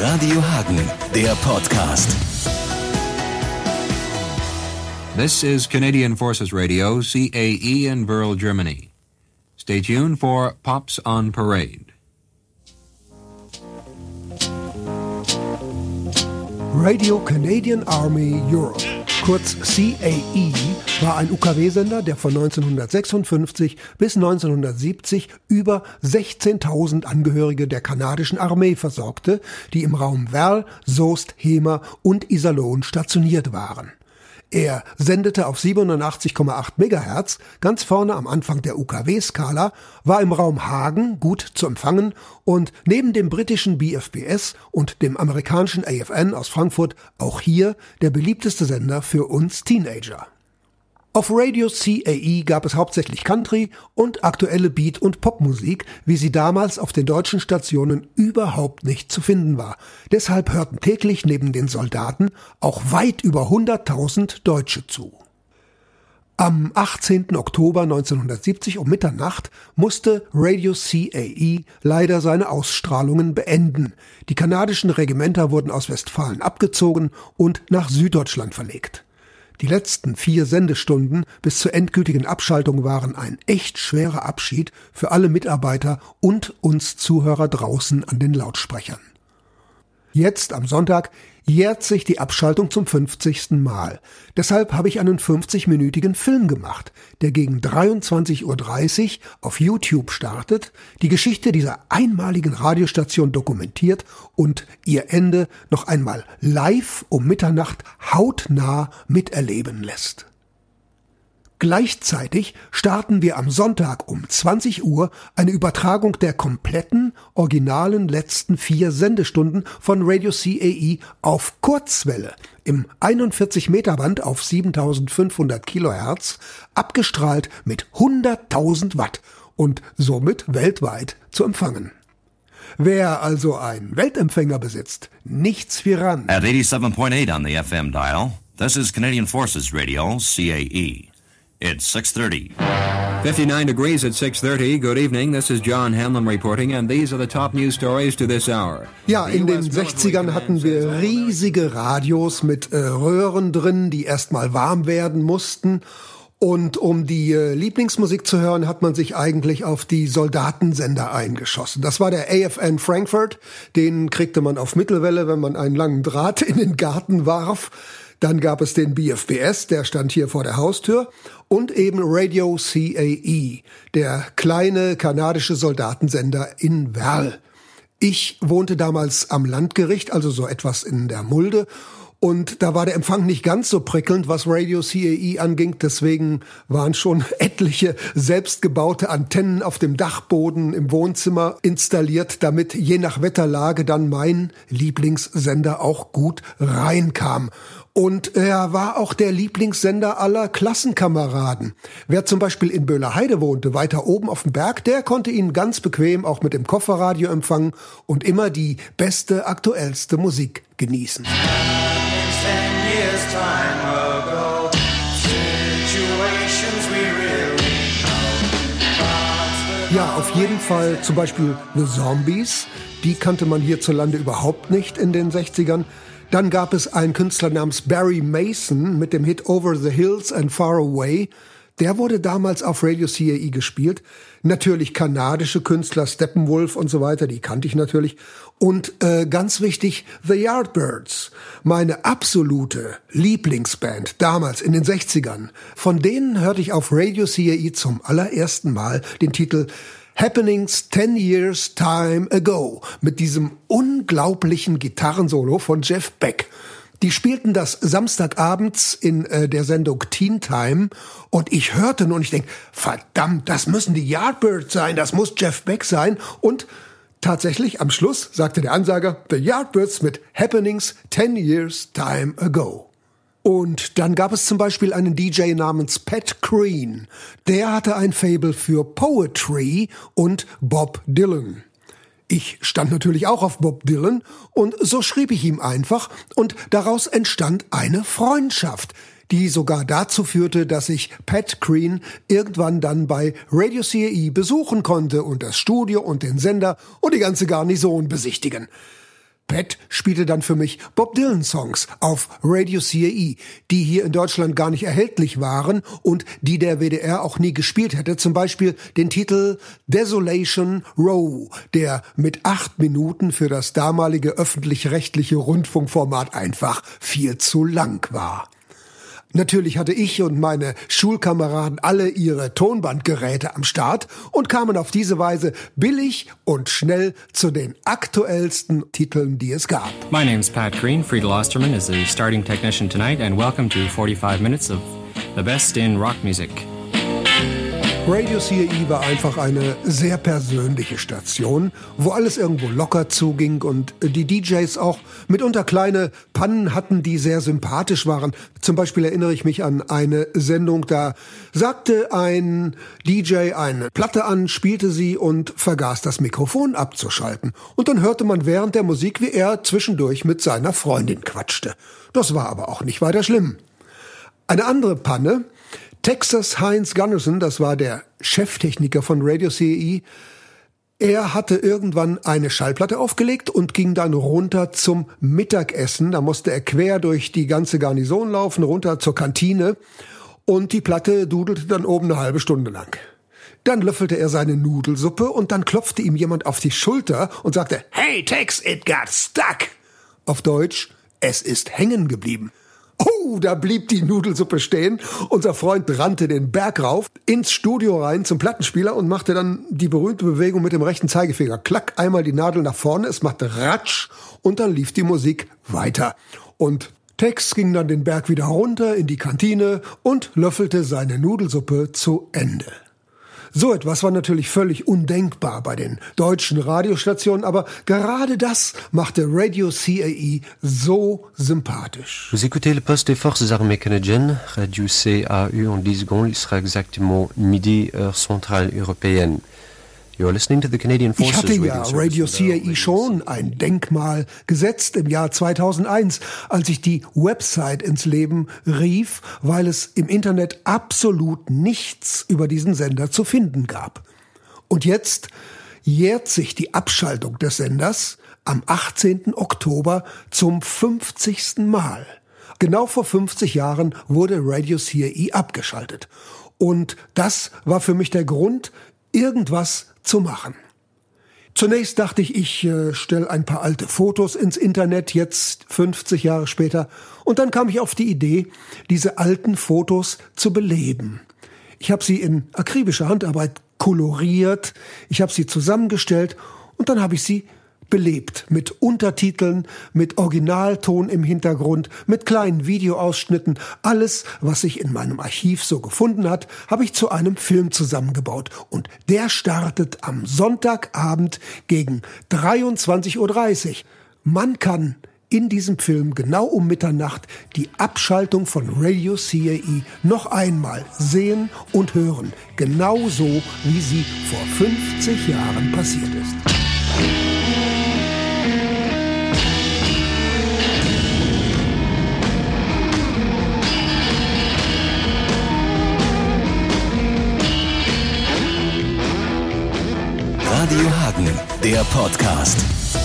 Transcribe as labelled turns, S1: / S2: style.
S1: Radio Hagen, der Podcast.
S2: This is Canadian Forces Radio, CAE in Burl, Germany. Stay tuned for Pops on Parade.
S3: Radio Canadian Army Europe, kurz CAE, war ein UKW-Sender, der von 1956 bis 1970 über 16.000 Angehörige der kanadischen Armee versorgte, die im Raum Werl, Soest, Hemer und Iserlohn stationiert waren. Er sendete auf 87,8 Megahertz, ganz vorne am Anfang der UKW-Skala, war im Raum Hagen gut zu empfangen und neben dem britischen BFBS und dem amerikanischen AFN aus Frankfurt auch hier der beliebteste Sender für uns Teenager. Auf Radio CAE gab es hauptsächlich Country und aktuelle Beat- und Popmusik, wie sie damals auf den deutschen Stationen überhaupt nicht zu finden war. Deshalb hörten täglich neben den Soldaten auch weit über 100.000 Deutsche zu. Am 18. Oktober 1970 um Mitternacht musste Radio CAE leider seine Ausstrahlungen beenden. Die kanadischen Regimenter wurden aus Westfalen abgezogen und nach Süddeutschland verlegt. Die letzten vier Sendestunden bis zur endgültigen Abschaltung waren ein echt schwerer Abschied für alle Mitarbeiter und uns Zuhörer draußen an den Lautsprechern. Jetzt am Sonntag jährt sich die Abschaltung zum 50. Mal. Deshalb habe ich einen 50-minütigen Film gemacht, der gegen 23.30 Uhr auf YouTube startet, die Geschichte dieser einmaligen Radiostation dokumentiert und ihr Ende noch einmal live um Mitternacht hautnah miterleben lässt. Gleichzeitig starten wir am Sonntag um 20 Uhr eine Übertragung der kompletten, originalen letzten vier Sendestunden von Radio CAE auf Kurzwelle im 41 Meter Band auf 7500 Kilohertz, abgestrahlt mit 100.000 Watt und somit weltweit zu empfangen. Wer also einen Weltempfänger besitzt, nichts wie ran.
S4: At 87.8 on the FM dial, this is Canadian Forces Radio, CAE. It's 6:30.
S2: 59 degrees at 6:30. Good evening. This is John Hanlon reporting and these are the top news stories to this hour.
S3: Ja, in den 60ern hatten wir riesige Radios mit äh, Röhren drin, die erstmal warm werden mussten. Und um die äh, Lieblingsmusik zu hören, hat man sich eigentlich auf die Soldatensender eingeschossen. Das war der AFN Frankfurt. Den kriegte man auf Mittelwelle, wenn man einen langen Draht in den Garten warf. Dann gab es den BFBS, der stand hier vor der Haustür, und eben Radio CAE, der kleine kanadische Soldatensender in Werl. Ich wohnte damals am Landgericht, also so etwas in der Mulde, und da war der Empfang nicht ganz so prickelnd, was Radio CAE anging. Deswegen waren schon etliche selbstgebaute Antennen auf dem Dachboden im Wohnzimmer installiert, damit je nach Wetterlage dann mein Lieblingssender auch gut reinkam. Und er war auch der Lieblingssender aller Klassenkameraden. Wer zum Beispiel in Böhlerheide wohnte, weiter oben auf dem Berg, der konnte ihn ganz bequem auch mit dem Kofferradio empfangen und immer die beste, aktuellste Musik genießen. Ja, auf jeden Fall zum Beispiel The Zombies. Die kannte man hierzulande überhaupt nicht in den 60ern. Dann gab es einen Künstler namens Barry Mason mit dem Hit Over the Hills and Far Away. Der wurde damals auf Radio CAE gespielt. Natürlich kanadische Künstler, Steppenwolf und so weiter, die kannte ich natürlich. Und äh, ganz wichtig, The Yardbirds, meine absolute Lieblingsband damals in den 60ern. Von denen hörte ich auf Radio CAE zum allerersten Mal den Titel Happenings 10 Years Time Ago mit diesem unglaublichen Gitarrensolo von Jeff Beck. Die spielten das Samstagabends in äh, der Sendung Teen Time und ich hörte nun und ich denk, verdammt, das müssen die Yardbirds sein, das muss Jeff Beck sein und tatsächlich am Schluss sagte der Ansager The Yardbirds mit Happenings 10 Years Time Ago. Und dann gab es zum Beispiel einen DJ namens Pat Green. Der hatte ein Fable für Poetry und Bob Dylan. Ich stand natürlich auch auf Bob Dylan und so schrieb ich ihm einfach und daraus entstand eine Freundschaft, die sogar dazu führte, dass ich Pat Green irgendwann dann bei Radio CAE besuchen konnte und das Studio und den Sender und die ganze Garnison besichtigen. Pat spielte dann für mich Bob Dylan Songs auf Radio CAE, die hier in Deutschland gar nicht erhältlich waren und die der WDR auch nie gespielt hätte. Zum Beispiel den Titel Desolation Row, der mit acht Minuten für das damalige öffentlich-rechtliche Rundfunkformat einfach viel zu lang war. Natürlich hatte ich und meine Schulkameraden alle ihre Tonbandgeräte am Start und kamen auf diese Weise billig und schnell zu den aktuellsten Titeln, die es gab.
S5: My name's Pat Green. Friedel Osterman is the starting technician tonight, and welcome to 45 minutes of the best in rock music.
S3: Radio CAE war einfach eine sehr persönliche Station, wo alles irgendwo locker zuging und die DJs auch mitunter kleine Pannen hatten, die sehr sympathisch waren. Zum Beispiel erinnere ich mich an eine Sendung, da sagte ein DJ eine Platte an, spielte sie und vergaß das Mikrofon abzuschalten. Und dann hörte man während der Musik, wie er zwischendurch mit seiner Freundin quatschte. Das war aber auch nicht weiter schlimm. Eine andere Panne, Texas Heinz Gunnarsson, das war der Cheftechniker von Radio CE, er hatte irgendwann eine Schallplatte aufgelegt und ging dann runter zum Mittagessen. Da musste er quer durch die ganze Garnison laufen, runter zur Kantine. Und die Platte dudelte dann oben eine halbe Stunde lang. Dann löffelte er seine Nudelsuppe und dann klopfte ihm jemand auf die Schulter und sagte, Hey Tex, it got stuck. Auf Deutsch, es ist hängen geblieben. Oh, da blieb die Nudelsuppe stehen. Unser Freund rannte den Berg rauf, ins Studio rein zum Plattenspieler und machte dann die berühmte Bewegung mit dem rechten Zeigefinger. Klack, einmal die Nadel nach vorne, es machte Ratsch und dann lief die Musik weiter. Und Tex ging dann den Berg wieder runter in die Kantine und löffelte seine Nudelsuppe zu Ende. So etwas war natürlich völlig undenkbar bei den deutschen Radiostationen, aber gerade das machte Radio CAE so sympathisch.
S6: Vous écoutez le poste des forces armées canadiennes, Radio CAU en 10 secondes, il sera exactement midi, heure centrale européenne.
S3: Ich hatte ja Radio CAE schon ein Denkmal gesetzt im Jahr 2001, als ich die Website ins Leben rief, weil es im Internet absolut nichts über diesen Sender zu finden gab. Und jetzt jährt sich die Abschaltung des Senders am 18. Oktober zum 50. Mal. Genau vor 50 Jahren wurde Radio CAE abgeschaltet. Und das war für mich der Grund, irgendwas zu machen. Zunächst dachte ich, ich äh, stelle ein paar alte Fotos ins Internet, jetzt 50 Jahre später, und dann kam ich auf die Idee, diese alten Fotos zu beleben. Ich habe sie in akribischer Handarbeit koloriert, ich habe sie zusammengestellt und dann habe ich sie belebt mit Untertiteln, mit Originalton im Hintergrund, mit kleinen Videoausschnitten. Alles, was sich in meinem Archiv so gefunden hat, habe ich zu einem Film zusammengebaut. Und der startet am Sonntagabend gegen 23.30 Uhr. Man kann in diesem Film genau um Mitternacht die Abschaltung von Radio CAE noch einmal sehen und hören. Genauso, wie sie vor 50 Jahren passiert ist.
S1: Hagen, der Podcast.